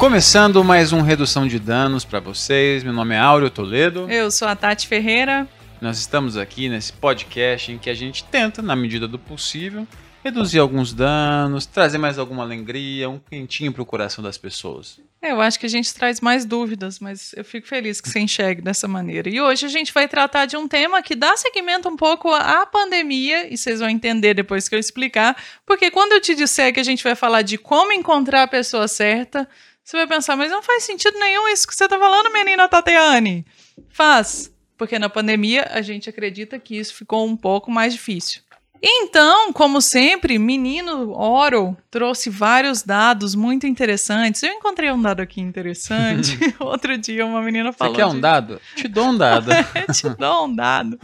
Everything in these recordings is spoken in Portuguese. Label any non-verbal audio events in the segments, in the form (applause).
Começando mais um Redução de Danos para vocês. Meu nome é Áureo Toledo. Eu sou a Tati Ferreira. Nós estamos aqui nesse podcast em que a gente tenta, na medida do possível, reduzir alguns danos, trazer mais alguma alegria, um quentinho pro coração das pessoas. É, eu acho que a gente traz mais dúvidas, mas eu fico feliz que você enxergue dessa maneira. E hoje a gente vai tratar de um tema que dá seguimento um pouco à pandemia, e vocês vão entender depois que eu explicar, porque quando eu te disser que a gente vai falar de como encontrar a pessoa certa, você vai pensar, mas não faz sentido nenhum isso que você está falando, menina Tatiane. Faz, porque na pandemia a gente acredita que isso ficou um pouco mais difícil. Então, como sempre, menino Oro trouxe vários dados muito interessantes. Eu encontrei um dado aqui interessante. (laughs) (laughs) Outro dia uma menina falou. Você quer um de... dado? Te dou um dado. (laughs) Te dou um dado.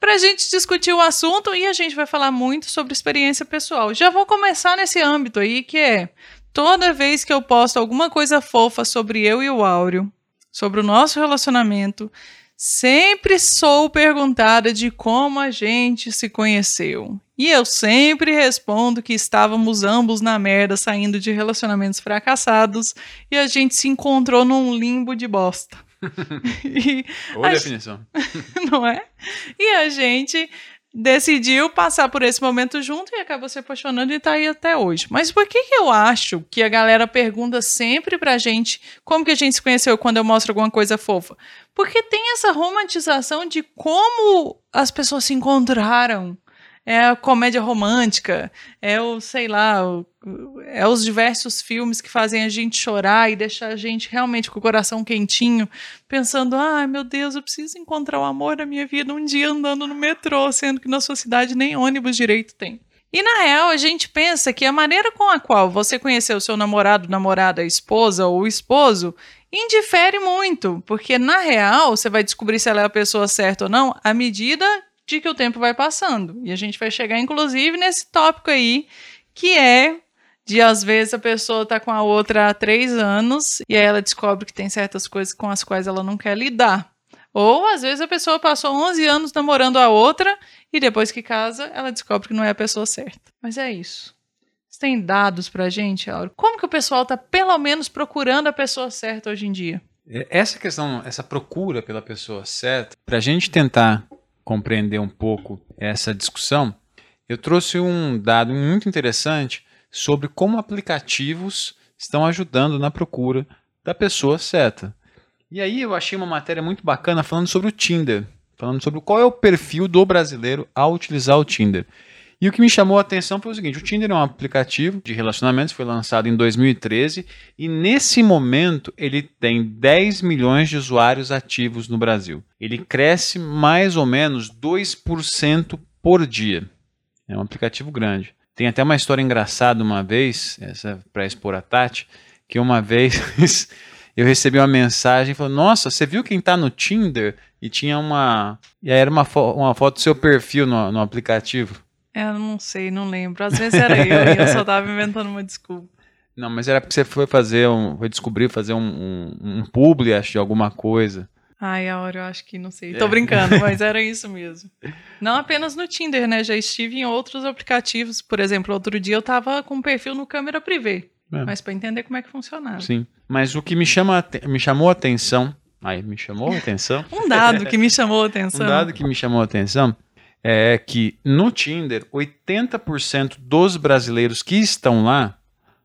Para a gente discutir o assunto e a gente vai falar muito sobre experiência pessoal. Já vou começar nesse âmbito aí, que é toda vez que eu posto alguma coisa fofa sobre eu e o Áureo, sobre o nosso relacionamento, sempre sou perguntada de como a gente se conheceu. E eu sempre respondo que estávamos ambos na merda, saindo de relacionamentos fracassados, e a gente se encontrou num limbo de bosta. (laughs) Boa definição. (laughs) Não é? E a gente decidiu passar por esse momento junto e acabou se apaixonando e tá aí até hoje. Mas por que, que eu acho que a galera pergunta sempre pra gente como que a gente se conheceu quando eu mostro alguma coisa fofa? Porque tem essa romantização de como as pessoas se encontraram. É a comédia romântica, é o, sei lá, o, é os diversos filmes que fazem a gente chorar e deixar a gente realmente com o coração quentinho, pensando: ai meu Deus, eu preciso encontrar o amor da minha vida um dia andando no metrô, sendo que na sua cidade nem ônibus direito tem. E na real, a gente pensa que a maneira com a qual você conheceu seu namorado, namorada, esposa ou esposo indifere muito, porque na real você vai descobrir se ela é a pessoa certa ou não à medida de que o tempo vai passando. E a gente vai chegar, inclusive, nesse tópico aí, que é de às vezes a pessoa tá com a outra há três anos e aí ela descobre que tem certas coisas com as quais ela não quer lidar. Ou às vezes a pessoa passou 11 anos namorando a outra e depois que casa ela descobre que não é a pessoa certa. Mas é isso. Você tem dados pra gente, Auro? Como que o pessoal tá pelo menos procurando a pessoa certa hoje em dia? Essa questão, essa procura pela pessoa certa, pra gente tentar compreender um pouco essa discussão, eu trouxe um dado muito interessante sobre como aplicativos estão ajudando na procura da pessoa certa. E aí eu achei uma matéria muito bacana falando sobre o Tinder, falando sobre qual é o perfil do brasileiro ao utilizar o Tinder. E o que me chamou a atenção foi o seguinte: o Tinder é um aplicativo de relacionamentos, foi lançado em 2013 e nesse momento ele tem 10 milhões de usuários ativos no Brasil. Ele cresce mais ou menos 2% por dia. É um aplicativo grande. Tem até uma história engraçada uma vez, essa para expor a Tati, que uma (laughs) vez eu recebi uma mensagem falando: Nossa, você viu quem está no Tinder? E tinha uma. E aí era uma, fo uma foto do seu perfil no, no aplicativo. É, eu não sei, não lembro. Às vezes era eu e eu só tava inventando uma desculpa. Não, mas era porque você foi fazer um. Foi descobrir, fazer um, um, um publi, acho, de alguma coisa. Ai, a hora eu acho que não sei. É. Tô brincando, mas era (laughs) isso mesmo. Não apenas no Tinder, né? Já estive em outros aplicativos. Por exemplo, outro dia eu tava com um perfil no câmera privê. É. Mas para entender como é que funcionava. Sim. Mas o que me, chama, me chamou a atenção. Ai, me chamou a atenção? (laughs) um dado que me chamou a (laughs) atenção. um dado que me chamou a atenção é que no Tinder, 80% dos brasileiros que estão lá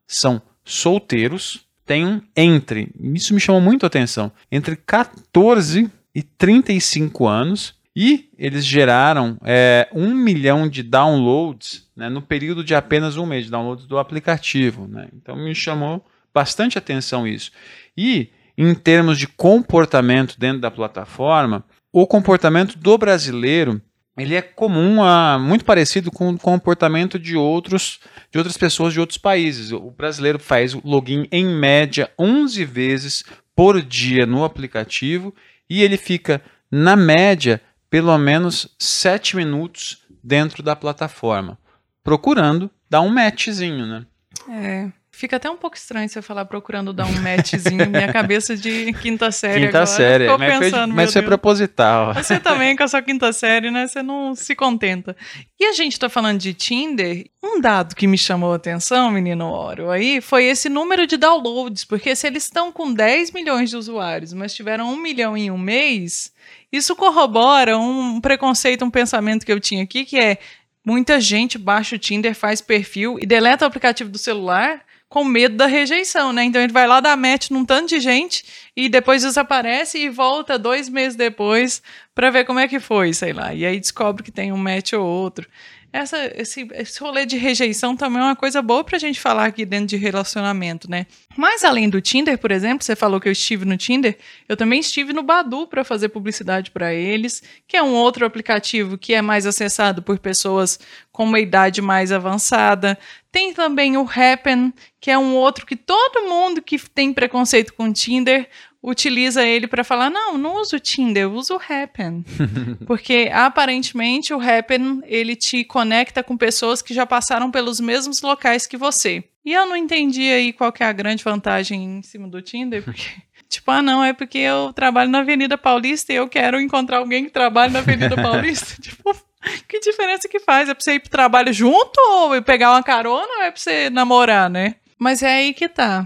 são solteiros, têm entre, isso me chamou muito a atenção, entre 14 e 35 anos, e eles geraram é, um milhão de downloads né, no período de apenas um mês de downloads do aplicativo. Né? Então me chamou bastante atenção isso. E em termos de comportamento dentro da plataforma, o comportamento do brasileiro ele é comum a muito parecido com o comportamento de outros de outras pessoas de outros países. O brasileiro faz login em média 11 vezes por dia no aplicativo e ele fica na média pelo menos 7 minutos dentro da plataforma, procurando dar um matchzinho, né? É. Fica até um pouco estranho você falar procurando dar um matchzinho. Minha cabeça de quinta série Quinta agora. série. Mas, foi, pensando, mas foi Deus. proposital. Você também, com a sua quinta série, né? Você não se contenta. E a gente tá falando de Tinder. Um dado que me chamou a atenção, menino Oro, aí, foi esse número de downloads. Porque se eles estão com 10 milhões de usuários, mas tiveram um milhão em um mês, isso corrobora um preconceito, um pensamento que eu tinha aqui, que é muita gente baixa o Tinder, faz perfil e deleta o aplicativo do celular com medo da rejeição, né? Então ele vai lá dar match num tanto de gente e depois desaparece e volta dois meses depois para ver como é que foi, sei lá. E aí descobre que tem um match ou outro. Essa, esse, esse rolê de rejeição também é uma coisa boa pra gente falar aqui dentro de relacionamento, né? Mas além do Tinder, por exemplo, você falou que eu estive no Tinder, eu também estive no Badu para fazer publicidade para eles, que é um outro aplicativo que é mais acessado por pessoas com uma idade mais avançada. Tem também o Happen, que é um outro que todo mundo que tem preconceito com Tinder utiliza ele para falar: não, não uso o Tinder, eu uso o Happen. (laughs) Porque aparentemente o Happen ele te conecta com pessoas que já passaram pelos mesmos locais que você. E eu não entendi aí qual que é a grande vantagem em cima do Tinder, porque. (laughs) Tipo, ah, não, é porque eu trabalho na Avenida Paulista e eu quero encontrar alguém que trabalha na Avenida (laughs) Paulista. tipo, que diferença que faz? É pra você ir pro trabalho junto ou pegar uma carona ou é pra você namorar, né? Mas é aí que tá.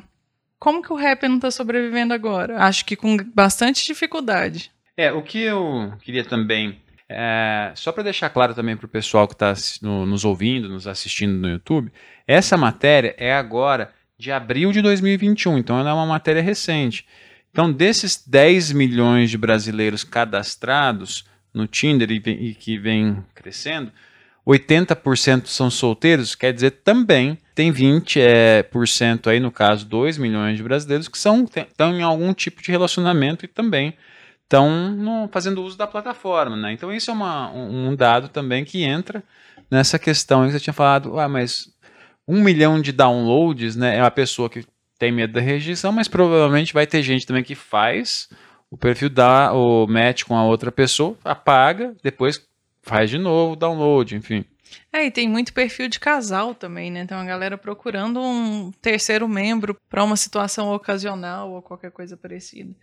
Como que o rap não tá sobrevivendo agora? Acho que com bastante dificuldade. É, o que eu queria também, é, só para deixar claro também para o pessoal que está nos ouvindo, nos assistindo no YouTube, essa matéria é agora de abril de 2021, então ela é uma matéria recente. Então, desses 10 milhões de brasileiros cadastrados no Tinder e, e que vem crescendo, 80% são solteiros, quer dizer, também tem 20% é, por cento aí, no caso, 2 milhões de brasileiros que são, estão em algum tipo de relacionamento e também estão fazendo uso da plataforma. Né? Então, isso é uma- um, dado também que entra nessa questão que você tinha falado, ah, mas um milhão de downloads né, é uma pessoa que tem medo da rejeição, mas provavelmente vai ter gente também que faz o perfil dá o match com a outra pessoa, apaga, depois faz de novo o download, enfim. É, e tem muito perfil de casal também, né? Tem uma galera procurando um terceiro membro para uma situação ocasional ou qualquer coisa parecida.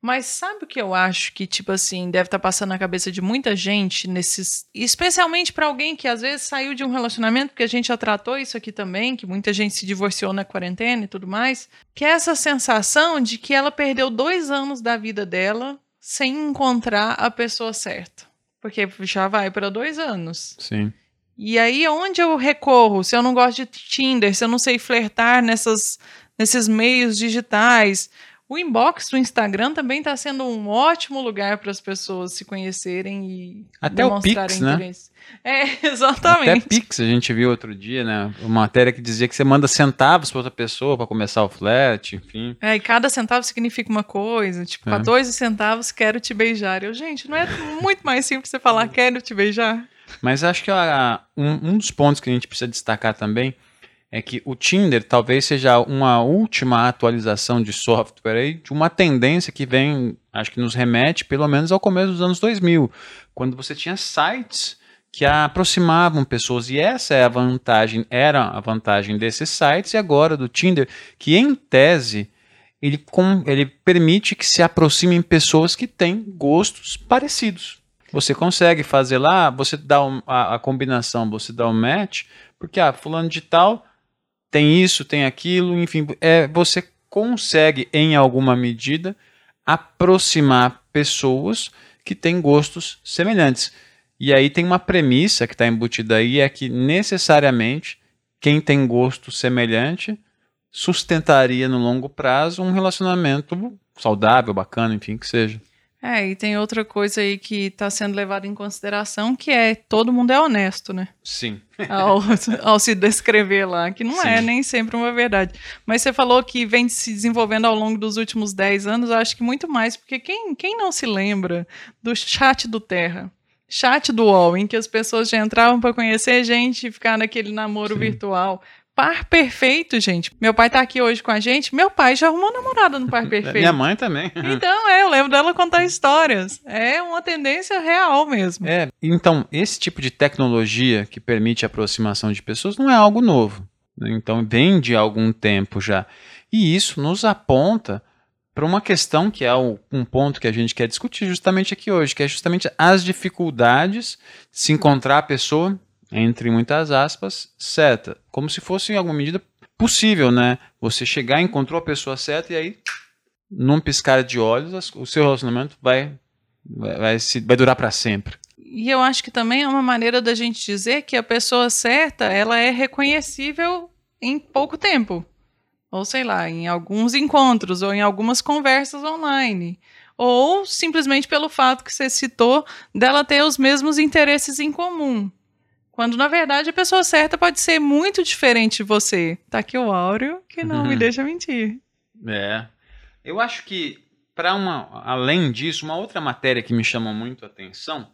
Mas sabe o que eu acho que, tipo assim, deve estar passando na cabeça de muita gente nesses. Especialmente para alguém que às vezes saiu de um relacionamento, porque a gente já tratou isso aqui também, que muita gente se divorciou na quarentena e tudo mais. Que é essa sensação de que ela perdeu dois anos da vida dela sem encontrar a pessoa certa. Porque já vai para dois anos. Sim. E aí, onde eu recorro? Se eu não gosto de Tinder, se eu não sei flertar nessas, nesses meios digitais. O inbox do Instagram também está sendo um ótimo lugar para as pessoas se conhecerem e Até o demonstrarem Pix, né? interesse. É, (laughs) exatamente. Até Pix a gente viu outro dia, né? Uma matéria que dizia que você manda centavos para outra pessoa para começar o flat, enfim. É, e cada centavo significa uma coisa. Tipo, É. 14 centavos, quero te beijar. Eu, gente, não é muito mais simples você falar quero te beijar? Mas acho que a- um, um dos pontos que a gente precisa destacar também é que o Tinder talvez seja uma última atualização de software aí, de uma tendência que vem, acho que nos remete pelo menos ao começo dos anos 2000, quando você tinha sites que aproximavam pessoas e essa é a vantagem, era a vantagem desses sites e agora do Tinder, que em tese ele, com, ele permite que se aproximem pessoas que têm gostos parecidos. Você consegue fazer lá, você dá um- a, a combinação, você dá um match, porque ah, fulano de tal tem isso, tem aquilo, enfim, é, você consegue em alguma medida aproximar pessoas que têm gostos semelhantes. E aí tem uma premissa que está embutida aí, é que necessariamente quem tem gosto semelhante sustentaria no longo prazo um relacionamento saudável, bacana, enfim, que seja. É, e tem outra coisa aí que está sendo levada em consideração, que é todo mundo é honesto, né? Sim. ao, (laughs) ao se descrever lá, que não é Sim. nem sempre uma verdade. Mas você falou que vem se desenvolvendo ao longo dos últimos 10 anos, eu acho que muito mais, porque quem, quem não se lembra do chat do Terra? Chat do UOL, em que as pessoas já entravam para conhecer gente e ficar naquele namoro Sim. virtual. Par perfeito, gente. Meu pai tá aqui hoje com a gente. Meu pai já arrumou namorada no par (laughs) perfeito. Minha mãe também. (laughs) Então, é, eu lembro dela contar histórias. É uma tendência real mesmo. É, então, esse tipo de tecnologia que permite a aproximação de pessoas não é algo novo. Né? Então vem de algum tempo já. E isso nos aponta para uma questão que é um ponto que a gente quer discutir justamente aqui hoje, que é justamente as dificuldades de se encontrar a pessoa, entre muitas aspas, certa. Como se fosse em alguma medida possível, né? Você chegar, encontrou a pessoa certa e aí, num piscar de olhos, o seu relacionamento vai, vai, vai, se, vai durar para sempre. E eu acho que também é uma maneira da gente dizer que a pessoa certa, ela é reconhecível em pouco tempo ou sei lá, em alguns encontros ou em algumas conversas online. Ou simplesmente pelo fato que você citou dela ter os mesmos interesses em comum. Quando na verdade a pessoa certa pode ser muito diferente de você. Tá aqui o Áureo que não uhum. me deixa mentir. É. Eu acho que para uma além disso, uma outra matéria que me chama muito a atenção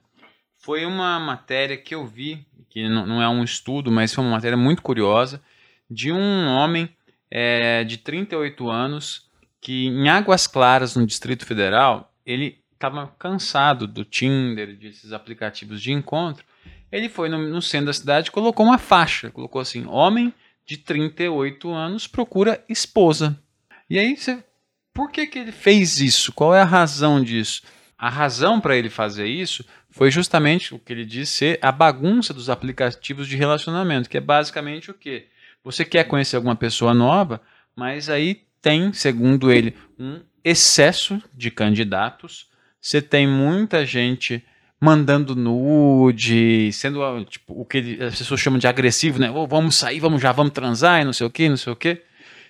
foi uma matéria que eu vi, que não, não é um estudo, mas foi uma matéria muito curiosa, de um homem é, de 38 anos que em Águas Claras, no Distrito Federal, ele estava cansado do Tinder, desses aplicativos de encontro. Ele foi no, no centro da cidade colocou uma faixa, colocou assim: homem de 38 anos procura esposa. E aí você, por que, que ele fez isso? Qual é a razão disso? A razão para ele fazer isso foi justamente o que ele disse ser a bagunça dos aplicativos de relacionamento, que é basicamente o quê? Você quer conhecer alguma pessoa nova, mas aí tem, segundo ele, um excesso de candidatos. Você tem muita gente mandando nude, sendo tipo, o que as pessoas chamam de agressivo, né? Oh, vamos sair, vamos já, vamos transar e não sei o que, não sei o que.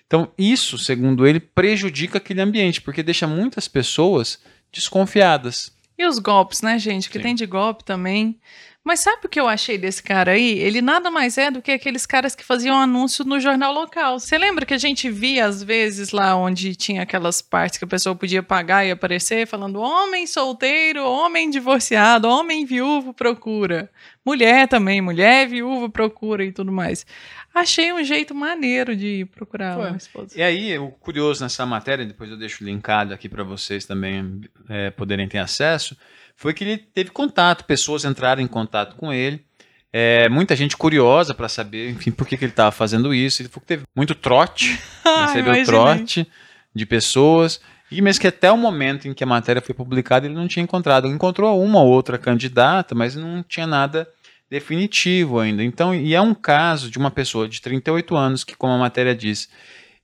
Então, isso, segundo ele, prejudica aquele ambiente, porque deixa muitas pessoas desconfiadas. E os golpes, né, gente? Que Sim. tem de golpe também. Mas sabe o que eu achei desse cara aí? Ele nada mais é do que aqueles caras que faziam anúncio no jornal local. Você lembra que a gente via às vezes lá onde tinha aquelas partes que a pessoa podia pagar e aparecer falando homem solteiro, homem divorciado, homem viúvo procura. Mulher também, mulher viúva procura e tudo mais. Achei um jeito maneiro de procurar Foi. uma esposa. E aí, o curioso nessa matéria, depois eu deixo linkado aqui para vocês também é, poderem ter acesso foi que ele teve contato, pessoas entraram em contato com ele. É, muita gente curiosa para saber, enfim, por que, que ele estava fazendo isso. Ele falou que teve muito trote, (laughs) recebeu trote de pessoas. E mesmo que até o momento em que a matéria foi publicada, ele não tinha encontrado. Ele encontrou uma ou outra candidata, mas não tinha nada definitivo ainda. Então, e é um caso de uma pessoa de 38 anos que, como a matéria diz,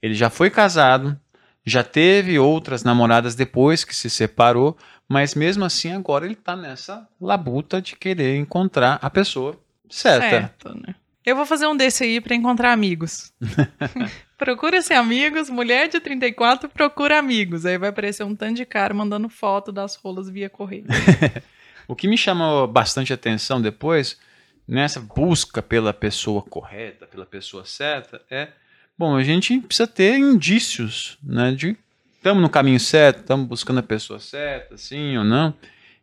ele já foi casado, já teve outras namoradas depois que se separou, mas mesmo assim, agora ele tá nessa labuta de querer encontrar a pessoa certa. Certo, né? Eu vou fazer um desse aí para encontrar amigos. (laughs) Procura-se amigos, mulher de 34 procura amigos. Aí vai aparecer um tanto de cara mandando foto das rolas via correio. (laughs) o que me chamou bastante atenção depois, nessa busca pela pessoa correta, pela pessoa certa, é, bom, a gente precisa ter indícios, né, de estamos no caminho certo, estamos buscando a pessoa certa, sim ou não.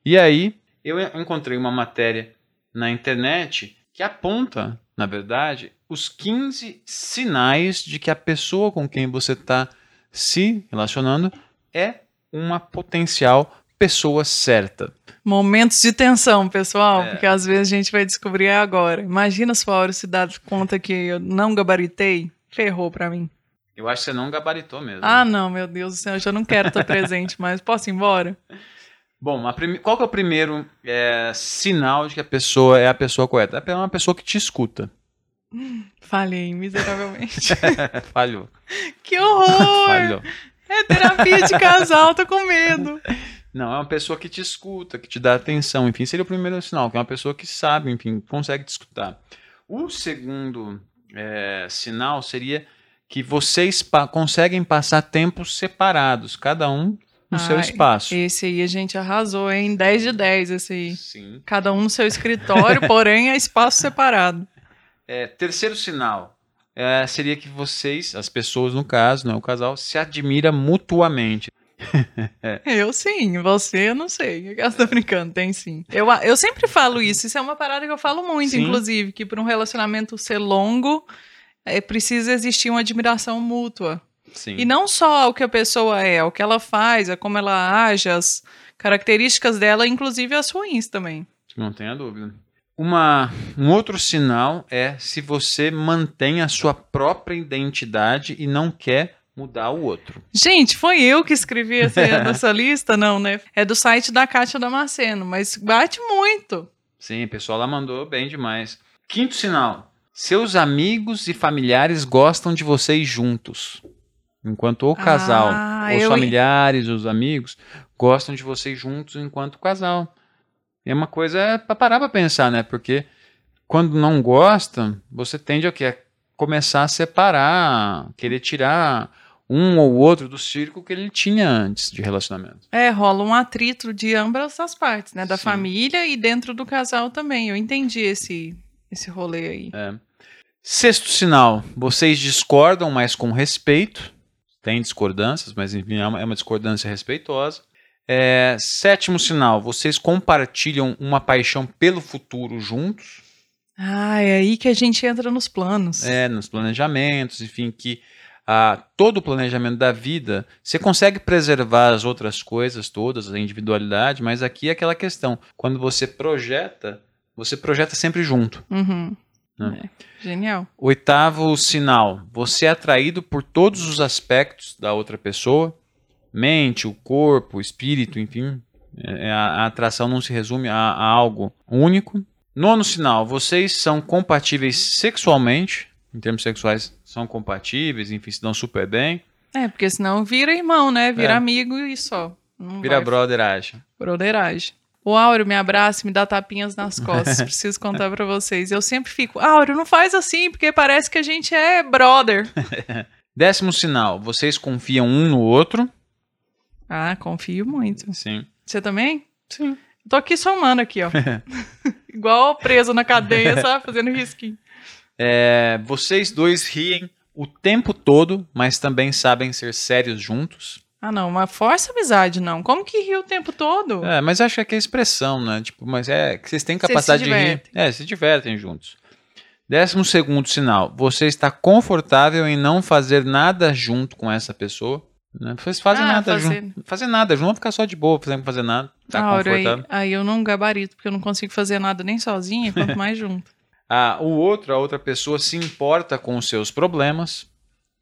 E aí eu encontrei uma matéria na internet que aponta, na verdade, os 15 sinais de que a pessoa com quem você está se relacionando é uma potencial pessoa certa. Momentos de tensão, pessoal, é. porque às vezes a gente vai descobrir agora. Imagina se o Auro se dá conta que eu não gabaritei, ferrou para mim. Eu acho que você não gabaritou mesmo. Ah, não, meu Deus do céu, eu já não quero estar presente mais. Posso ir embora? (laughs) Bom, qual que é o primeiro é, sinal de que a pessoa é a pessoa correta? É uma pessoa que te escuta. (laughs) Falhei miseravelmente. (laughs) Falhou. Que horror! Falhou. É terapia de casal, tô com medo. Não, é uma pessoa que te escuta, que te dá atenção. Enfim, seria o primeiro sinal, que é uma pessoa que sabe, enfim, consegue te escutar. O segundo é, sinal seria que vocês pa conseguem passar tempos separados, cada um no Ai, seu espaço. Esse aí a gente arrasou, hein? 10 de 10 esse aí. Sim. Cada um no seu escritório, (laughs) porém é espaço separado. É, terceiro sinal é, seria que vocês, as pessoas no caso, não é o casal, se admira mutuamente. Eu sim, você eu não sei. Eu tô brincando, tem sim. Eu, eu sempre falo (laughs) isso, isso é uma parada que eu falo muito, sim. inclusive, que para um relacionamento ser longo, é, precisa existir uma admiração mútua. Sim. E não só o que a pessoa é, o que ela faz, é como ela age, as características dela, inclusive as ruins também. Não tenha dúvida. Uma, um outro sinal é se você mantém a sua própria identidade e não quer mudar o outro. Gente, foi eu que escrevi essa, (laughs) essa lista, não, né? É do site da Kátia Damasceno, mas bate muito. Sim, o pessoal lá mandou bem demais. Quinto sinal: seus amigos e familiares gostam de vocês juntos. Enquanto o casal, Ah, os eu- familiares, os amigos gostam de vocês juntos enquanto casal. É uma coisa para parar para pensar, né? Porque quando não gosta, você tende a quê? A começar a separar, querer tirar um ou outro do círculo que ele tinha antes de relacionamento. É, rola um atrito de ambas as partes, né? Da Sim. família e dentro do casal também. Eu entendi esse, esse rolê aí. É. Sexto sinal, vocês discordam, mas com respeito. Tem discordâncias, mas enfim, é uma, é uma discordância respeitosa. É, sétimo sinal, vocês compartilham uma paixão pelo futuro juntos. Ah, é aí que a gente entra nos planos. É, nos planejamentos, enfim, que ah, todo o planejamento da vida, você consegue preservar as outras coisas todas, a individualidade, mas aqui é aquela questão, quando você projeta, você projeta sempre junto. Uhum. Né? É, Genial. Oitavo sinal, você é atraído por todos os aspectos da outra pessoa, mente, o corpo, o espírito, enfim, é, a, a atração não se resume a, a algo único. Nono sinal, vocês são compatíveis sexualmente, em termos sexuais são compatíveis, enfim, se dão super bem. É, porque senão vira irmão, né? Vira É. amigo e só. Não Vira vai brother, acha. Broderagem. O Áureo me abraça e me dá tapinhas nas costas. (laughs) Preciso contar pra vocês. Eu sempre fico, Áureo, não faz assim, porque parece que a gente é brother. (laughs) Décimo sinal, vocês confiam um no outro. ah, confio muito. Sim. Você também? Sim. Tô aqui somando aqui, ó. (laughs) Igual preso na cadeia, sabe? Fazendo risquinho. É, vocês dois riem o tempo todo, mas também sabem ser sérios juntos. Ah, não, uma força amizade, não. Como que ri o tempo todo? É, mas acho que é que é expressão, né? Tipo, mas é que vocês têm capacidade de rir. É, se divertem juntos. Décimo segundo sinal. Você está confortável em não fazer nada junto com essa pessoa. Né? Vocês fazem Ah, nada fazer- junto. Fazer nada junto, ficar só de boa, fazendo fazer nada. Tá aí, confortável. aí eu não gabarito, porque eu não consigo fazer nada nem sozinha, quanto (laughs) mais junto. Ah, o outro, a outra pessoa se importa com os seus problemas.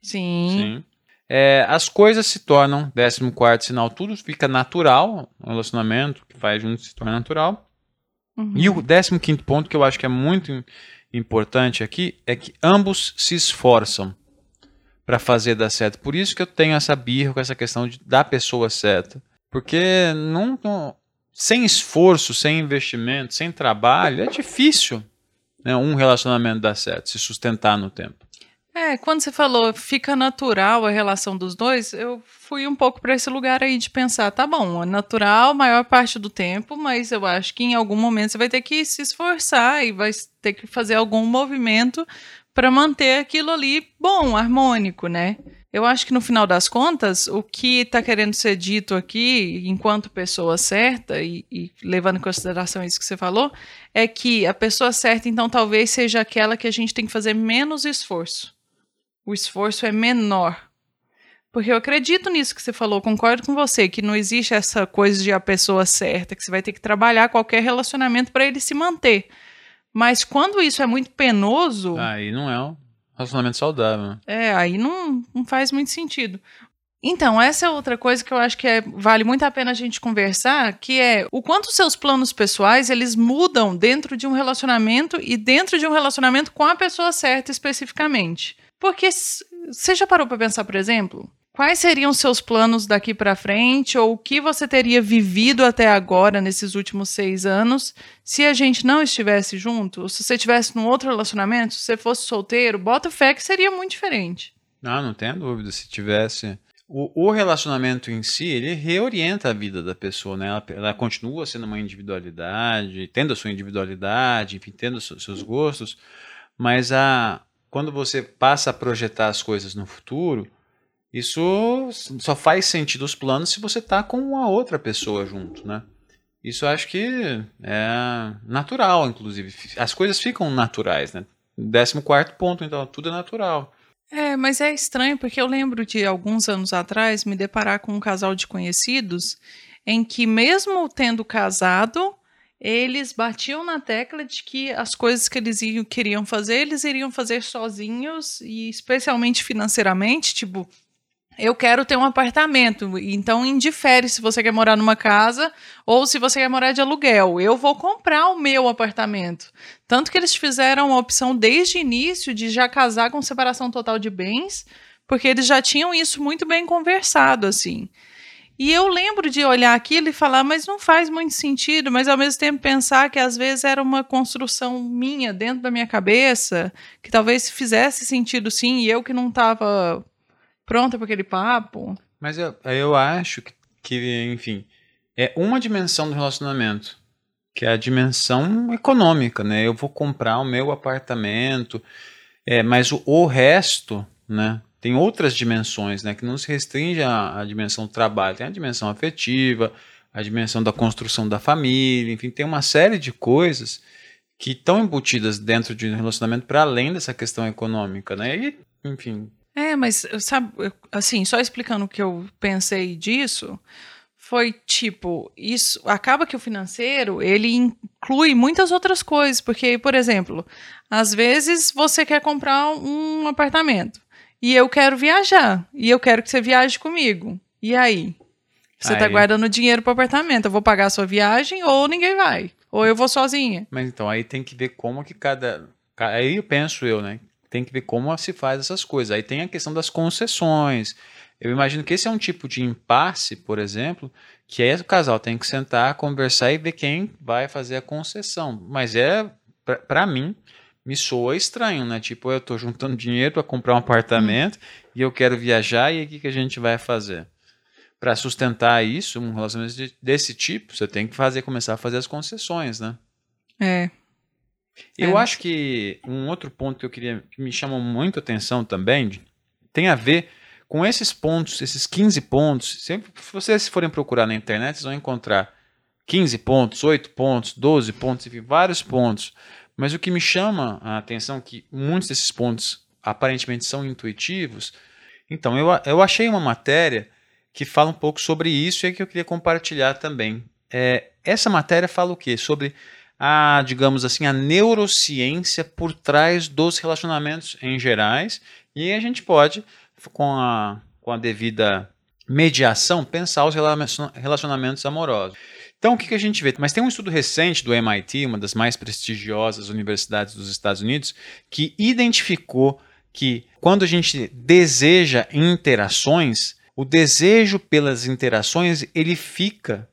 Sim. Sim. É, as coisas se tornam, 14 sinal, tudo fica natural. O relacionamento que faz junto se torna natural. Uhum. E o 15 ponto que eu acho que é muito im- importante aqui é que ambos se esforçam para fazer dar certo. Por isso que eu tenho essa birra com essa questão de, da pessoa certa. Porque não, não- sem esforço, sem investimento, sem trabalho, é difícil né, um relacionamento dar certo, se sustentar no tempo. É, quando você falou fica natural a relação dos dois, eu fui um pouco para esse lugar aí de pensar, tá bom, é natural a maior parte do tempo, mas eu acho que em algum momento você vai ter que se esforçar e vai ter que fazer algum movimento para manter aquilo ali bom, harmônico, né? Eu acho que no final das contas, o que está querendo ser dito aqui, enquanto pessoa certa, e, e levando em consideração isso que você falou, é que a pessoa certa, então, talvez seja aquela que a gente tem que fazer menos esforço o esforço é menor. Porque eu acredito nisso que você falou, concordo com você, que não existe essa coisa de a pessoa certa, que você vai ter que trabalhar qualquer relacionamento para ele se manter. Mas quando isso é muito penoso, Aí não é relacionamento saudável. né? é, aí não, não faz muito sentido. Então, essa é outra coisa que eu acho que é- vale muito a pena a gente conversar, que é o quanto seus planos pessoais, eles mudam dentro de um relacionamento e dentro de um relacionamento com a pessoa certa especificamente. Porque você já parou para pensar, por exemplo, quais seriam seus planos daqui para frente ou o que você teria vivido até agora nesses últimos seis anos se a gente não estivesse junto? Ou se você estivesse num outro relacionamento, se você fosse solteiro, bota fé que seria muito diferente. Ah, não tenha dúvida. Se tivesse. O, o relacionamento em si, ele reorienta a vida da pessoa, né? Ela, ela continua sendo uma individualidade, tendo a sua individualidade, enfim, tendo os seus- seus gostos, mas a, quando você passa a projetar as coisas no futuro, isso só faz sentido os planos se você tá com a outra pessoa junto, né? Isso eu acho que é natural, inclusive. As coisas ficam naturais, né? Décimo quarto ponto, então, tudo é natural. É, mas é estranho porque eu lembro de alguns anos atrás me deparar com um casal de conhecidos em que, mesmo tendo casado, eles batiam na tecla de que as coisas que eles iam, queriam fazer, eles iriam fazer sozinhos e especialmente financeiramente, tipo, eu quero ter um apartamento, então indifere se você quer morar numa casa ou se você quer morar de aluguel. Eu vou comprar o meu apartamento. Tanto que eles fizeram a opção desde o início de já casar com separação total de bens, porque eles já tinham isso muito bem conversado assim. E eu lembro de olhar aquilo e falar, mas não faz muito sentido, mas ao mesmo tempo pensar que às vezes era uma construção minha dentro da minha cabeça, que talvez fizesse sentido sim, e eu que não estava pronta para aquele papo. Mas eu, eu acho que, que, enfim, é uma dimensão do relacionamento, que é a dimensão econômica, né? Eu vou comprar o meu apartamento, é, mas o, o resto, né? tem outras dimensões, né, que não se restringe à, à, dimensão do trabalho, tem a dimensão afetiva, a dimensão da construção da família, enfim, tem uma série de coisas que estão embutidas dentro de um relacionamento para além dessa questão econômica, né? E, enfim. É, mas sabe, assim, só explicando o que eu pensei disso, foi tipo, isso acaba que o financeiro, ele inclui muitas outras coisas, porque, por exemplo, às vezes você quer comprar um apartamento e eu quero viajar. E eu quero que você viaje comigo. E aí? Você tá aí. tá guardando dinheiro pro apartamento. Eu vou pagar a sua viagem ou ninguém vai. Ou eu vou sozinha. Mas então, aí tem que ver como que cada. Aí eu penso eu, né? Tem que ver como se faz essas coisas. Aí tem a questão das concessões. Eu imagino que esse é um tipo de impasse, por exemplo, que aí o casal tem que sentar, conversar e ver quem vai fazer a concessão. Mas é, para mim, me soa estranho, né? Tipo, eu tô juntando dinheiro para comprar um apartamento hum. e eu quero viajar e o que, que a gente vai fazer? Para sustentar isso, um relacionamento desse tipo, você tem que fazer, começar a fazer as concessões, né? É. Eu é. acho que um outro ponto que eu queria, que me chama muito atenção também, tem a ver com esses pontos, esses 15 pontos. Sempre, se vocês forem procurar na internet, vocês vão encontrar 15 pontos, 8 pontos, 12 pontos, enfim, vários pontos mas o que me chama a atenção é que muitos desses pontos aparentemente são intuitivos. Então, eu, eu achei uma matéria que fala um pouco sobre isso e é que eu queria compartilhar também. É, essa matéria fala o quê? Sobre a, digamos assim, a neurociência por trás dos relacionamentos em gerais. E a gente pode, com a, com a devida mediação, pensar os relacionamentos amorosos. Então, o que, que a gente vê? Mas tem um estudo recente do MIT, uma das mais prestigiosas universidades dos Estados Unidos, que identificou que quando a gente deseja interações, o desejo pelas interações ele fica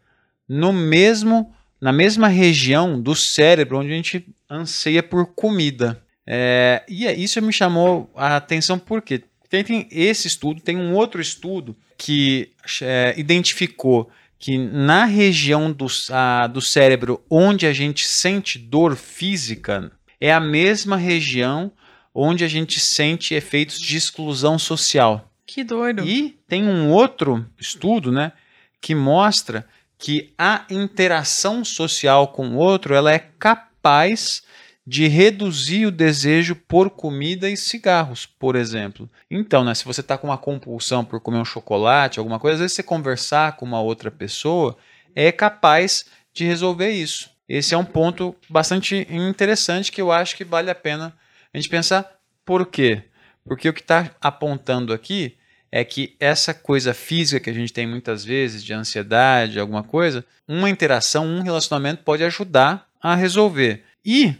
no mesmo na mesma região do cérebro onde a gente anseia por comida. É, e é, isso me chamou a atenção porque tem, tem, esse estudo, tem um outro estudo que é, identificou que na região do, a, do cérebro onde a gente sente dor física é a mesma região onde a gente sente efeitos de exclusão social. Que doido. E tem um outro estudo, né, que mostra que a interação social com o outro ela é capaz de reduzir o desejo por comida e cigarros, por exemplo. Então, né, se você está com uma compulsão por comer um chocolate, alguma coisa, às vezes você conversar com uma outra pessoa é capaz de resolver isso. Esse é um ponto bastante interessante que eu acho que vale a pena a gente pensar por quê. Porque o que está apontando aqui é que essa coisa física que a gente tem muitas vezes, de ansiedade, alguma coisa, uma interação, um relacionamento pode ajudar a resolver. E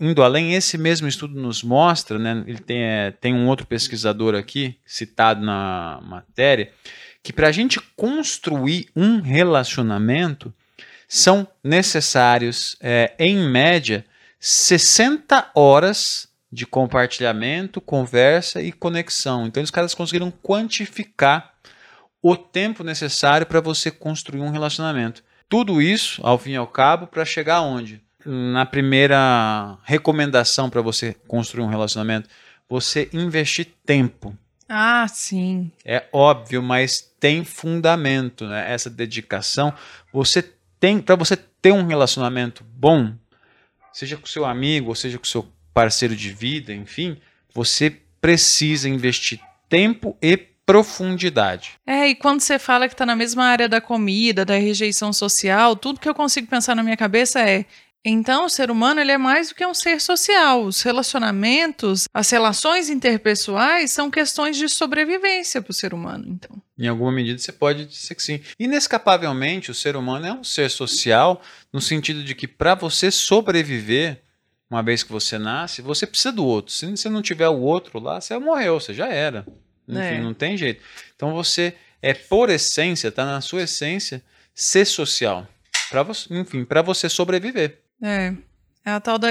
Indo, além, esse mesmo estudo nos mostra, né, ele tem, é, tem um outro pesquisador aqui, citado na matéria, que para a gente construir um relacionamento são necessários, é, em média, 60 horas de compartilhamento, conversa e conexão. Então, os caras conseguiram quantificar o tempo necessário para você construir um relacionamento. Tudo isso, ao fim e ao cabo, para chegar aonde? na primeira recomendação para você construir um relacionamento, você investir tempo. Ah, sim. É óbvio, mas tem fundamento, né? Essa dedicação. Você tem, para você ter um relacionamento bom, seja com seu amigo, ou seja com seu parceiro de vida, enfim, você precisa investir tempo e profundidade. É, e quando você fala que está na mesma área da comida, da rejeição social, tudo que eu consigo pensar na minha cabeça é então, o ser humano ele é mais do que um ser social. Os relacionamentos, as relações interpessoais são questões de sobrevivência para o ser humano. Então, em alguma medida, você pode dizer que sim. Inescapavelmente, o ser humano é um ser social no sentido de que para você sobreviver, uma vez que você nasce, você precisa do outro. Se você não tiver o outro lá, você morreu, você já era. Enfim, é. não tem jeito. Então você é por essência, está na sua essência, ser social. Para você, enfim, para você sobreviver. É. É a tal da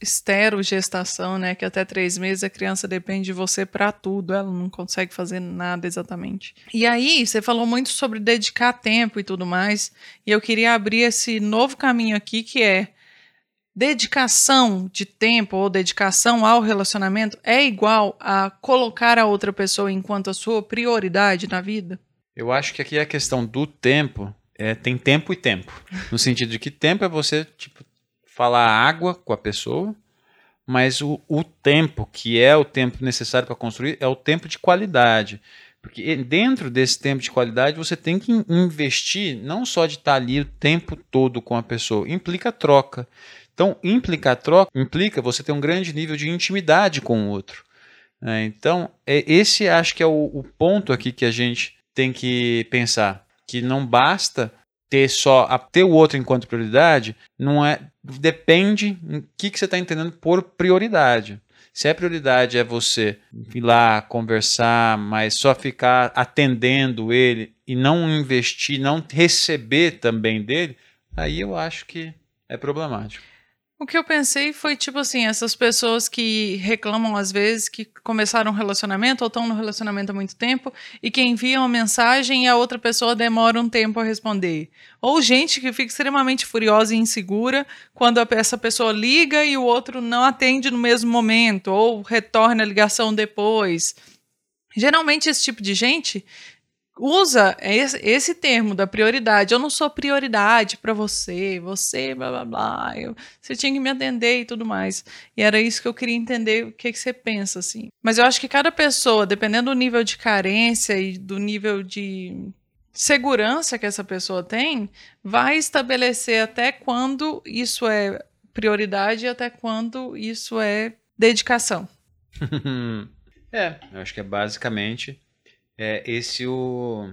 esterogestação, né? Que até três meses a criança depende de você para tudo, ela não consegue fazer nada exatamente. E aí, você falou muito sobre dedicar tempo e tudo mais, e eu queria abrir esse novo caminho aqui que é dedicação de tempo ou dedicação ao relacionamento é igual a colocar a outra pessoa enquanto a sua prioridade na vida? Eu acho que aqui a questão do tempo é, tem tempo e tempo. No sentido de que tempo é você, tipo, falar água com a pessoa, mas o, o tempo, que é o tempo necessário para construir, é o tempo de qualidade. Porque dentro desse tempo de qualidade, você tem que investir não só de estar ali o tempo todo com a pessoa, implica troca. Então, implicar troca implica você ter um grande nível de intimidade com o outro. Né? Então, é, esse acho que é o, o ponto aqui que a gente tem que pensar. Que não basta ter só a, ter o outro enquanto prioridade, não é depende o que, que você está entendendo por prioridade. Se a prioridade é você ir lá conversar, mas só ficar atendendo ele e não investir, não receber também dele, aí eu acho que é problemático. O que eu pensei foi tipo assim, essas pessoas que reclamam às vezes que começaram um relacionamento ou estão no relacionamento há muito tempo e que enviam a mensagem e a outra pessoa demora um tempo a responder. Ou gente que fica extremamente furiosa e insegura quando essa pessoa liga e o outro não atende no mesmo momento ou retorna a ligação depois. Geralmente esse tipo de gente usa esse, esse, termo da prioridade. Eu não sou prioridade para você, você, blá blá blá. Eu, você tinha que me atender e tudo mais. E era isso que eu queria entender o que, que você pensa, assim. Mas eu acho que cada pessoa, dependendo do nível de carência e do nível de segurança que essa pessoa tem, vai estabelecer até quando isso é prioridade e até quando isso é dedicação. (laughs) é, eu acho que é basicamente é esse o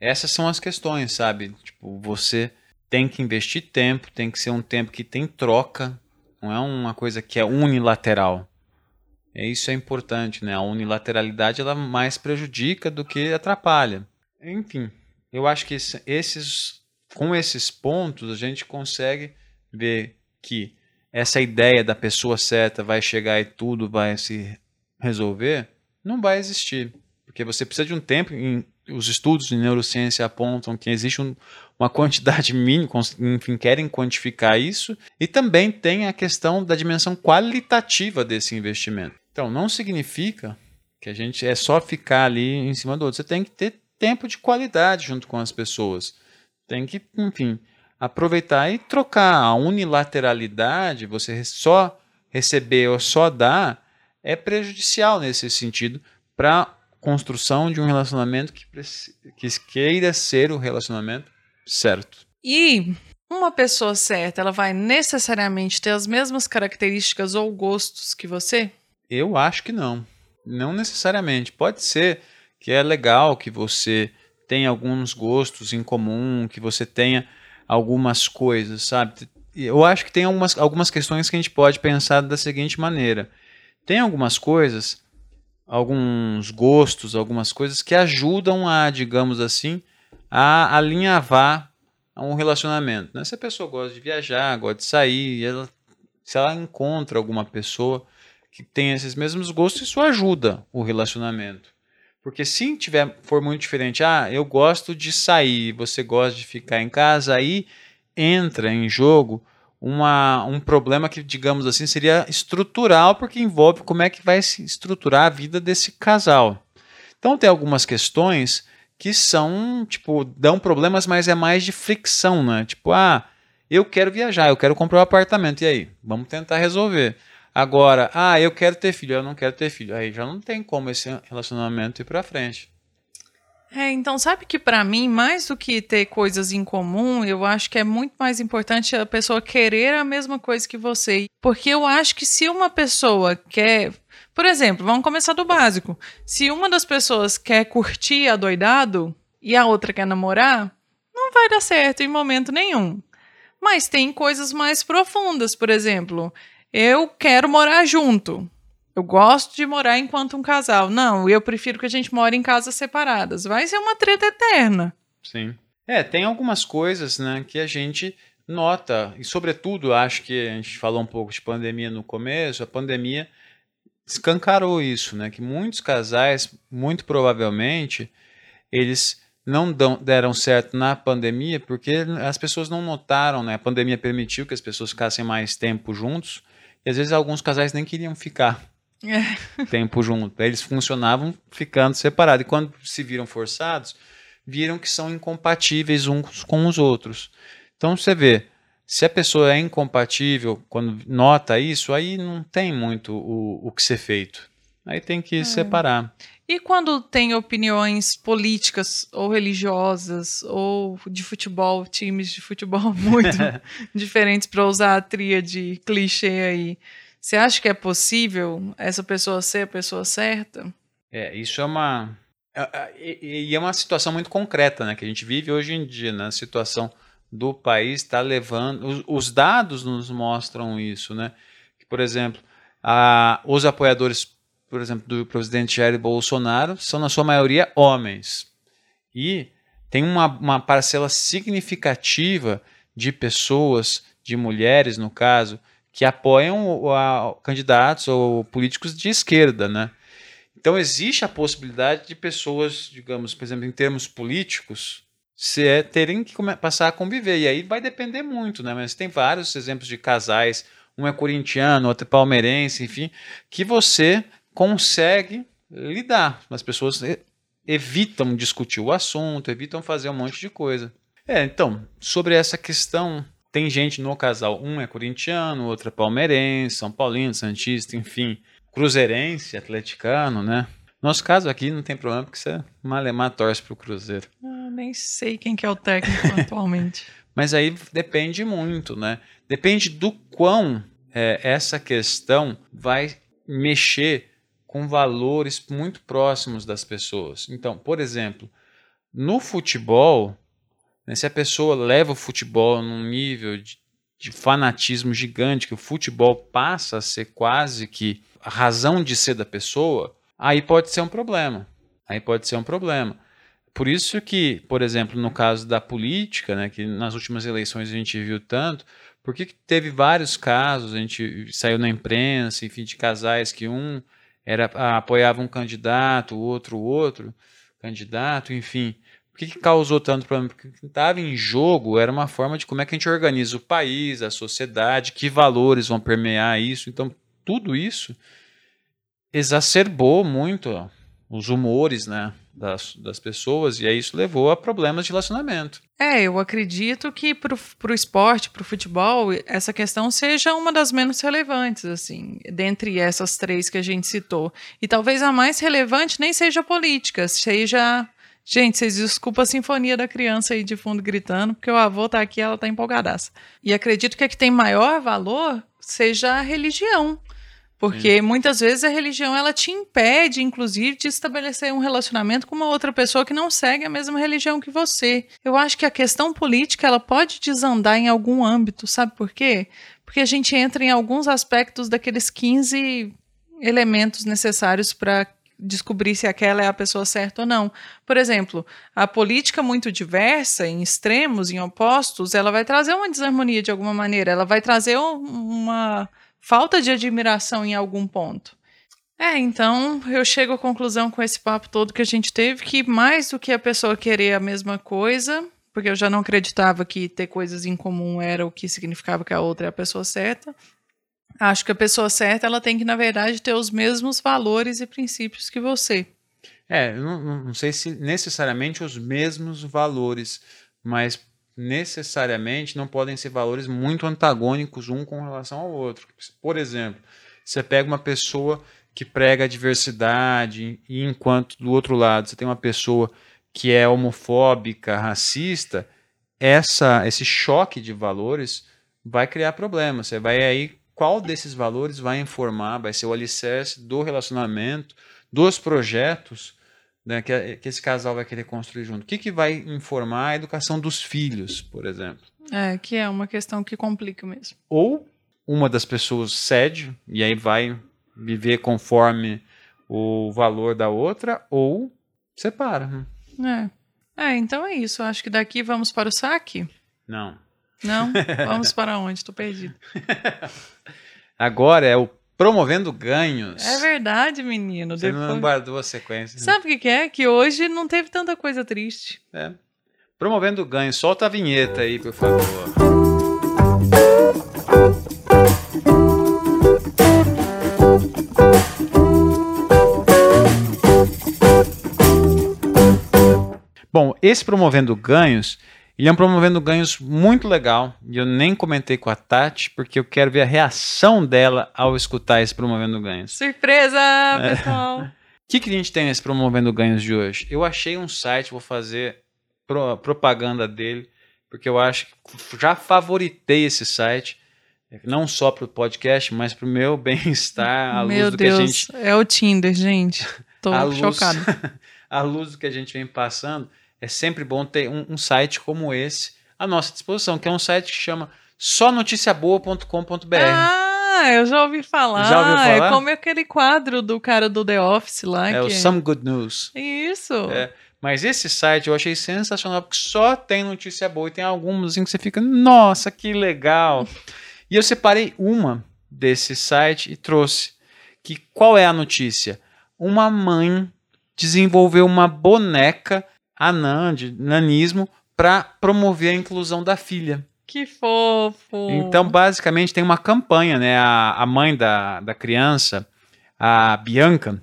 essas são as questões, sabe? Tipo, você tem que investir tempo, tem que ser um tempo que tem troca, não é uma coisa que é unilateral. É isso é importante, né? A unilateralidade ela mais prejudica do que atrapalha. Enfim, eu acho que esses com esses pontos a gente consegue ver que essa ideia da pessoa certa vai chegar e tudo vai se resolver, não vai existir. Porque você precisa de um tempo, em, os estudos de neurociência apontam que existe um, uma quantidade (laughs) mínima, enfim, querem quantificar isso, e também tem a questão da dimensão qualitativa desse investimento. Então, não significa que a gente é só ficar ali em cima do outro. Você tem que ter tempo de qualidade junto com as pessoas. Tem que, enfim, aproveitar e trocar. A unilateralidade, você só receber ou só dar, é prejudicial nesse sentido para construção de um relacionamento que, que queira ser o relacionamento certo. E uma pessoa certa, ela vai necessariamente ter as mesmas características ou gostos que você? Eu acho que não. Não necessariamente. Pode ser que é legal que você tenha alguns gostos em comum, que você tenha algumas coisas, sabe? Eu acho que tem algumas, algumas questões que a gente pode pensar da seguinte maneira. Tem algumas coisas alguns gostos, algumas coisas que ajudam a, digamos assim, a alinhavar um relacionamento. Né? Se a pessoa gosta de viajar, gosta de sair, ela, se ela encontra alguma pessoa que tem esses mesmos gostos, isso ajuda o relacionamento. Porque se tiver for muito diferente, ah, eu gosto de sair, você gosta de ficar em casa, aí entra em jogo uma, um problema que, digamos assim, seria estrutural, porque envolve como é que vai se estruturar a vida desse casal. Então, tem algumas questões que são, tipo, dão problemas, mas é mais de fricção, né? Tipo, ah, eu quero viajar, eu quero comprar um apartamento, e aí? Vamos tentar resolver. Agora, ah, eu quero ter filho, eu não quero ter filho. Aí já não tem como esse relacionamento ir para frente. É, então sabe que para mim, mais do que ter coisas em comum, eu acho que é muito mais importante a pessoa querer a mesma coisa que você. Porque eu acho que se uma pessoa quer. Por exemplo, vamos começar do básico. Se uma das pessoas quer curtir a doidado e a outra quer namorar, não vai dar certo em momento nenhum. Mas tem coisas mais profundas, por exemplo, eu quero morar junto. Eu gosto de morar enquanto um casal. Não, eu prefiro que a gente more em casas separadas. Vai ser uma treta eterna. Sim. É, tem algumas coisas, né, que a gente nota, e sobretudo, acho que a gente falou um pouco de pandemia no começo, a pandemia escancarou isso, né, que muitos casais, muito provavelmente, eles não dão, deram certo na pandemia porque as pessoas não notaram, né, a pandemia permitiu que as pessoas ficassem mais tempo juntos, e às vezes alguns casais nem queriam ficar é. tempo junto. Eles funcionavam ficando separados. E quando se viram forçados, viram que são incompatíveis uns com os outros. Então você vê, se a pessoa é incompatível, quando nota isso, aí não tem muito o, o que ser feito. Aí tem que é. separar. E quando tem opiniões políticas ou religiosas ou de futebol, times de futebol (laughs) muito (laughs) diferentes para usar a tríade clichê aí, você acha que é possível essa pessoa ser a pessoa certa? É, isso é uma. E é uma situação muito concreta, né? Que a gente vive hoje em dia, né? situação do país está levando. Os, os, dados nos mostram isso, né? Que, por exemplo, a, os apoiadores, por exemplo, do presidente Jair Bolsonaro são, na sua maioria, homens. E tem uma, uma parcela significativa de pessoas, de mulheres, no caso, que apoiam a, candidatos ou políticos de esquerda, né? Então existe a possibilidade de pessoas, digamos, por exemplo, em termos políticos, se é, terem que passar a conviver. E aí vai depender muito, né? Mas tem vários exemplos de casais, um é corintiano, outro é palmeirense, enfim, que você consegue lidar. As pessoas evitam discutir o assunto, evitam fazer um monte de coisa. É, então, sobre essa questão tem gente no casal, um é corintiano, outro é palmeirense, São Paulino, Santista, enfim, cruzeirense, atleticano, né? Nosso caso aqui não tem problema porque você malemar torce pro Cruzeiro. Eu nem sei quem que é o técnico (laughs) atualmente. Mas aí depende muito, né? Depende do quão é, essa questão vai mexer com valores muito próximos das pessoas. Então, por exemplo, no futebol, né? Se a pessoa leva o futebol num nível de, de fanatismo gigante, que o futebol passa a ser quase que a razão de ser da pessoa, aí pode ser um problema. Aí pode ser um problema. Por isso que, por exemplo, no caso da política, né, que nas últimas eleições a gente viu tanto, porque teve vários casos, a gente saiu na imprensa, enfim, de casais que um era apoiava um candidato, o outro outro candidato, enfim. Por que, que causou tanto problema? Porque o que estava em jogo era uma forma de como é que a gente organiza o país, a sociedade, que valores vão permear isso. Então, tudo isso exacerbou muito ó, os humores né, das, das pessoas, e aí isso levou a problemas de relacionamento. É, eu acredito que para o esporte, para o futebol, essa questão seja uma das menos relevantes, assim, dentre essas três que a gente citou. E talvez a mais relevante nem seja política, seja Gente, vocês desculpa a sinfonia da criança aí de fundo gritando, porque o avô tá aqui ela tá empolgadaça. E acredito que a que tem maior valor seja a religião. Porque Sim. muitas vezes a religião ela te impede, inclusive, de estabelecer um relacionamento com uma outra pessoa que não segue a mesma religião que você. Eu acho que a questão política ela pode desandar em algum âmbito, sabe por quê? Porque a gente entra em alguns aspectos daqueles 15 elementos necessários para descobrir se aquela é a pessoa certa ou não. Por exemplo, a política muito diversa, em extremos, em opostos, ela vai trazer uma desarmonia de alguma maneira, ela vai trazer uma falta de admiração em algum ponto. É, então eu chego à conclusão com esse papo todo que a gente teve que mais do que a pessoa querer a mesma coisa, porque eu já não acreditava que ter coisas em comum era o que significava que a outra é a pessoa certa, Acho que a pessoa certa ela tem que, na verdade, ter os mesmos valores e princípios que você. É, não, não sei se necessariamente os mesmos valores, mas necessariamente não podem ser valores muito antagônicos um com relação ao outro. Por exemplo, você pega uma pessoa que prega a diversidade e enquanto do outro lado você tem uma pessoa que é homofóbica, racista, essa, esse choque de valores vai criar problemas. Você vai aí, qual desses valores vai informar, vai ser o alicerce do relacionamento, dos projetos né, que, que, esse casal vai querer construir junto. O que, que vai informar a educação dos filhos, por exemplo? É, que é uma questão que complica mesmo. Ou uma das pessoas cede e aí vai viver conforme o valor da outra, ou separa. É. É, então é isso. Acho que daqui vamos para o saque? Não. Não? Vamos para onde? Estou perdido. (laughs) Agora é o promovendo ganhos. É verdade, menino. Você Depois... não guardou a sequência. Né? Sabe o que é? Que hoje não teve tanta coisa triste. É. Promovendo ganhos. Solta a vinheta aí, por favor. Bom, esse promovendo ganhos, ele é promovendo ganhos muito legal. E eu nem comentei com a Tati, porque eu quero ver a reação dela ao escutar esse promovendo ganhos. Surpresa, é. pessoal! O (laughs) que, que a gente tem nesse promovendo ganhos de hoje? Eu achei um site, vou fazer pro, propaganda dele, porque eu acho que já favoritei esse site não só para o podcast, mas para o meu (laughs) bem-estar, à luz meu do Deus, que a gente. É o Tinder, gente. (laughs) Tô chocado. à luz do que a gente vem passando, é sempre bom ter um, um, site como esse à nossa disposição, que é um site que chama sonoticiaboa.com.br. Ah, eu já ouvi falar. Já ouviu falar? É como aquele quadro do cara do The Office lá. É que... o Some Good News. Isso. É. Mas esse site eu achei sensacional, porque só tem notícia boa e tem algumas que você fica, nossa, que legal. e eu separei uma desse site e trouxe. Que qual é a notícia? Uma mãe desenvolveu uma boneca de nanismo, para promover a inclusão da filha. Que fofo! Então, basicamente, tem uma campanha, né? A, a mãe da, da criança, a Bianca,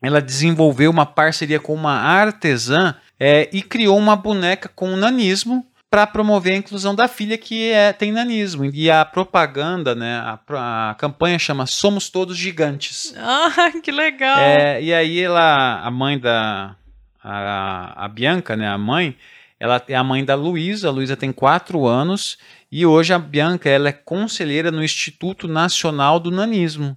ela desenvolveu uma parceria com uma artesã é, e criou uma boneca com nanismo para promover a inclusão da filha que é, tem nanismo. E a propaganda, né, a, a campanha chama Somos Todos Gigantes. Ah, (laughs) que legal! É, e aí ela, a mãe da, a, a Bianca, né, a mãe, ela é a mãe da Luísa, a Luísa tem quatro anos, e hoje a Bianca ela é conselheira no Instituto Nacional do Nanismo.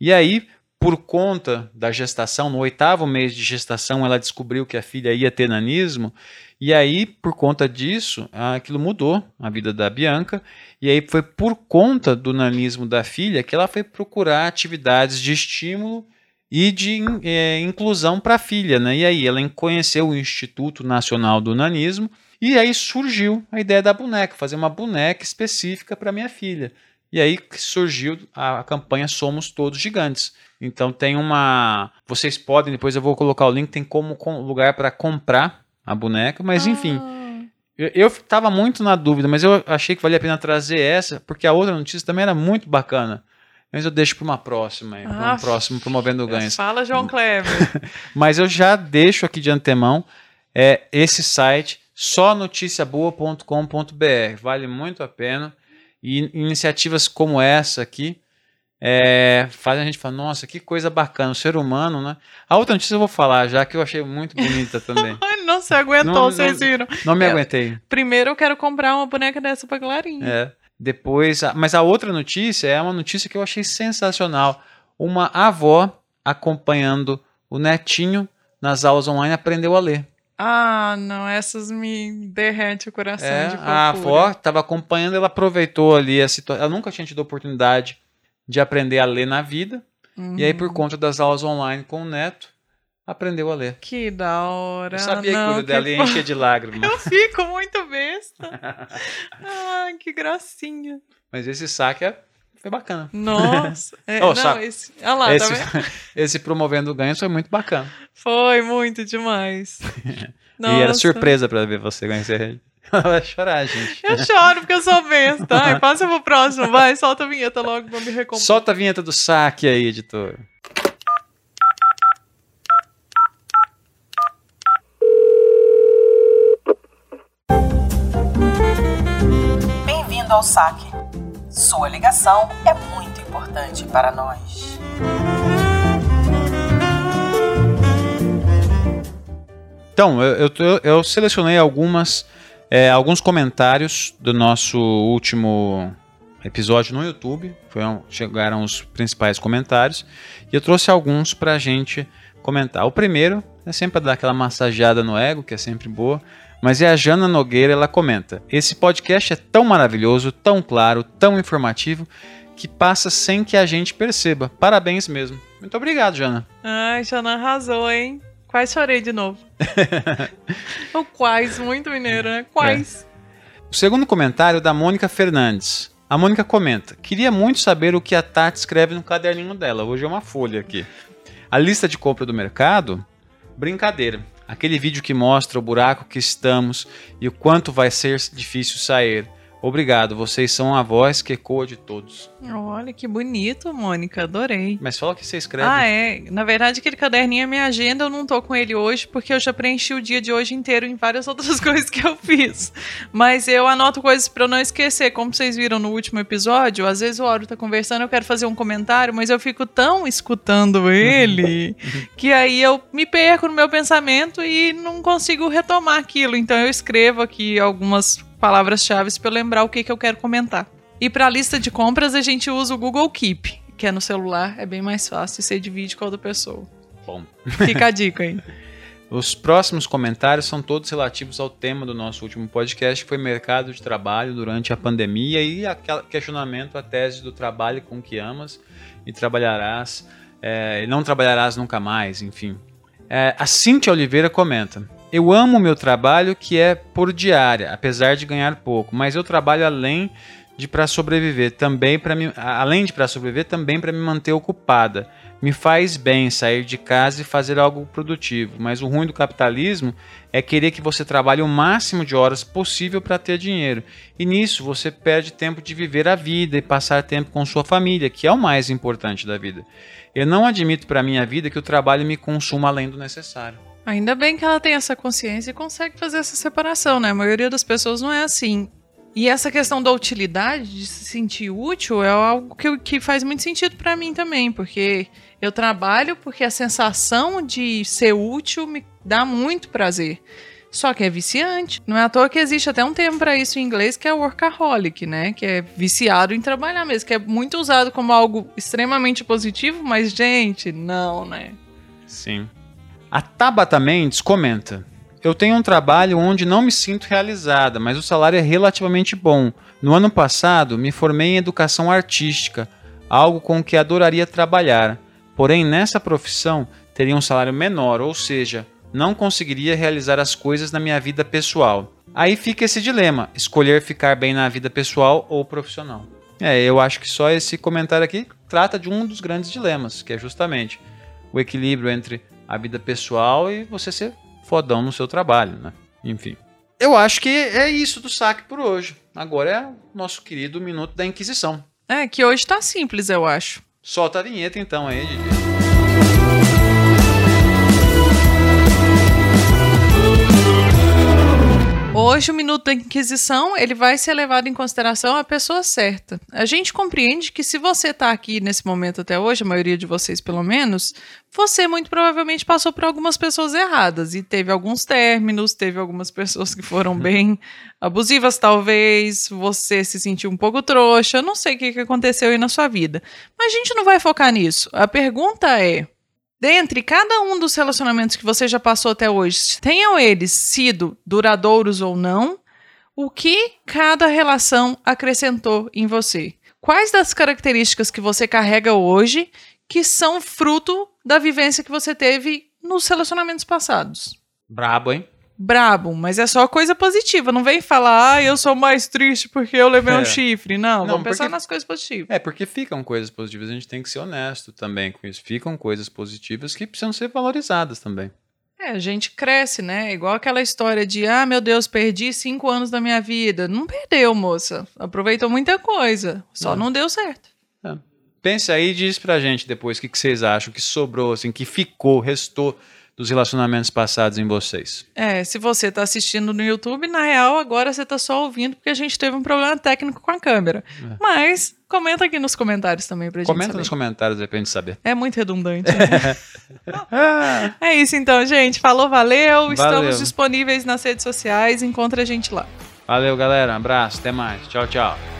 E aí, por conta da gestação, no oitavo mês de gestação, ela descobriu que a filha ia ter nanismo, e aí, por conta disso, aquilo mudou a vida da Bianca, e aí foi por conta do nanismo da filha que ela foi procurar atividades de estímulo e de é, inclusão para a filha. Né? E aí ela conheceu o Instituto Nacional do Nanismo e aí surgiu a ideia da boneca, fazer uma boneca específica para minha filha. E aí surgiu a campanha Somos Todos Gigantes. Então tem uma. Vocês podem, depois eu vou colocar o link, tem como lugar para comprar a boneca, mas ah. enfim. Eu estava muito na dúvida, mas eu achei que valia a pena trazer essa, porque a outra notícia também era muito bacana. Mas eu deixo para uma próxima, para um próximo promovendo ganhos. Fala, João Kleber. (laughs) Mas eu já deixo aqui de antemão é, esse site só noticiaboa.com.br. Vale muito a pena. E iniciativas como essa aqui é, fazem a gente falar, nossa, que coisa bacana, o ser humano, né? A outra notícia eu vou falar já, que eu achei muito bonita também. (laughs) não se aguentou, não, vocês viram. Não me aguentei. Primeiro eu quero comprar uma boneca dessa pra Clarinha. É. Depois, mas a outra notícia é uma notícia que eu achei sensacional. Uma avó acompanhando o netinho nas aulas online aprendeu a ler. Ah, não, essas me derrete o coração é, de fofura. A avó estava acompanhando, ela aproveitou ali a situação. Ela nunca tinha tido a oportunidade de aprender a ler na vida. Uhum. E aí, por uhum. conta das aulas online com o neto, aprendeu a ler. Que da hora. Eu sabia não, que o olho dela ia encher de lágrimas. Eu fico muito besta. (laughs) Ai, que gracinha. Mas esse saque é... foi bacana. Nossa. (laughs) É, oh, não, esse... Olha lá, tá esse, tá (laughs) esse promovendo ganhos foi muito bacana. Foi muito demais. e era surpresa para ver você conhecer ele. Ela vai chorar, gente. Eu choro porque eu sou besta. Ai, passa pro próximo. Vai, solta a vinheta logo pra me recompor. Solta a vinheta do saque aí, editor. Bem-vindo ao saque. Sua ligação é muito importante para nós. Então, eu, eu, eu- selecionei algumas, é, alguns comentários do nosso último episódio no YouTube. Foram, chegaram os principais comentários. E eu trouxe alguns pra gente comentar. O primeiro é sempre dar aquela massageada no ego, que é sempre boa. Mas é a Jana Nogueira, ela comenta: Esse podcast é tão maravilhoso, tão claro, tão informativo, que passa sem que a gente perceba. Parabéns mesmo. Muito obrigado, Jana. Ai, Xana arrasou, hein? Quase chorei de novo. (laughs) o quais, muito mineiro, né? Quais. O segundo comentário é da Mônica Fernandes. A Mônica comenta: Queria muito saber o que a Tati escreve no caderninho dela. Hoje é uma folha aqui. A lista de compra do mercado? Brincadeira. Aquele vídeo que mostra o buraco que estamos e o quanto vai ser difícil sair. Obrigado, vocês são a voz que ecoa de todos. Olha que bonito, Mônica. Adorei. Mas fala o que você escreve. Ah, é. Na verdade, aquele caderninho é minha agenda. Eu não tô com ele hoje porque eu já preenchi o dia de hoje inteiro em várias (laughs) outras coisas que eu fiz. Mas eu anoto coisas pra eu não esquecer. Como vocês viram no último episódio, às vezes o Oro tá conversando, eu quero fazer um comentário, mas eu fico tão escutando ele (laughs) que aí eu me perco no meu pensamento e não consigo retomar aquilo. Então eu escrevo aqui algumas palavras-chave eu lembrar o que, que eu quero comentar. E pra lista de compras a gente usa o Google Keep, que é no celular, é bem mais fácil você divide com a outra pessoa. Bom. Fica a dica aí. (laughs) Os próximos comentários são todos relativos ao tema do nosso último podcast, que foi mercado de trabalho durante a pandemia e aquele questionamento à tese do trabalho com que amas e trabalharás, é, e não trabalharás nunca mais, enfim. É, a Cíntia Oliveira comenta: Eu amo o meu trabalho que é por diária, apesar de ganhar pouco, mas eu trabalho além de para sobreviver, também para me, além de para sobreviver, também para me manter ocupada. Me faz bem sair de casa e fazer algo produtivo, mas o ruim do capitalismo é querer que você trabalhe o máximo de horas possível para ter dinheiro. E nisso você perde tempo de viver a vida e passar tempo com sua família, que é o mais importante da vida. Eu não admito para minha vida que o trabalho me consuma além do necessário. Ainda bem que ela tem essa consciência e consegue fazer essa separação, né? A maioria das pessoas não é assim. E essa questão da utilidade, de se sentir útil, é algo que, que faz muito sentido pra mim também, porque eu trabalho porque a sensação de ser útil me dá muito prazer. Só que é viciante. Não é à toa que existe até um termo pra isso em inglês que é workaholic, né? Que é viciado em trabalhar mesmo, que é muito usado como algo extremamente positivo, mas gente, não, né? Sim. A Tabata Mendes comenta: Eu tenho um trabalho onde não me sinto realizada, mas o salário é relativamente bom. No ano passado, me formei em educação artística, algo com que adoraria trabalhar. Porém, nessa profissão, teria um salário menor, ou seja, não conseguiria realizar as coisas na minha vida pessoal. Aí fica esse dilema: escolher ficar bem na vida pessoal ou profissional. É, eu acho que só esse comentário aqui trata de um dos grandes dilemas, que é justamente o equilíbrio entre a vida pessoal e você ser fodão no seu trabalho, né? Enfim. Eu acho que é isso do saque por hoje. Agora é o nosso querido Minuto da Inquisição. É, que hoje tá simples, eu acho. Solta a vinheta então aí, Didi. Hoje o minuto da Inquisição ele vai ser levado em consideração a pessoa certa. A gente compreende que se você está aqui nesse momento até hoje, a maioria de vocês pelo menos, você muito provavelmente passou por algumas pessoas erradas e teve alguns términos, teve algumas pessoas que foram bem abusivas talvez, você se sentiu um pouco trouxa, não sei o que que aconteceu aí na sua vida. Mas a gente não vai focar nisso. A pergunta é Dentre cada um dos relacionamentos que você já passou até hoje, tenham eles sido duradouros ou não, o que cada relação acrescentou em você? Quais das características que você carrega hoje que são fruto da vivência que você teve nos relacionamentos passados? Brabo, hein? Brabo, mas é só coisa positiva. Não vem falar, ah, eu sou mais triste porque eu levei um É. chifre. Não, Não, vamos pensar porque- nas coisas positivas. É, porque ficam coisas positivas, a gente tem que ser honesto também com isso. Ficam coisas positivas que precisam ser valorizadas também. É, a gente cresce, né? Igual aquela história de, ah, meu Deus, perdi cinco anos da minha vida. Não perdeu, moça. Aproveitou muita coisa. Só É. não deu certo. Pense aí e diz pra gente depois o que, que vocês acham que sobrou, assim, que ficou, restou dos relacionamentos passados em vocês. É, se você está assistindo no YouTube, na real, agora você está só ouvindo porque a gente teve um problema técnico com a câmera. É. Mas comenta aqui nos comentários também pra gente Comenta nos comentários aí pra gente saber. É muito redundante. Né? (laughs) (laughs) é isso então, gente. Falou, valeu. valeu. Estamos disponíveis nas redes sociais. Encontre a gente lá. Valeu, galera. Um abraço. Até mais. Tchau, tchau.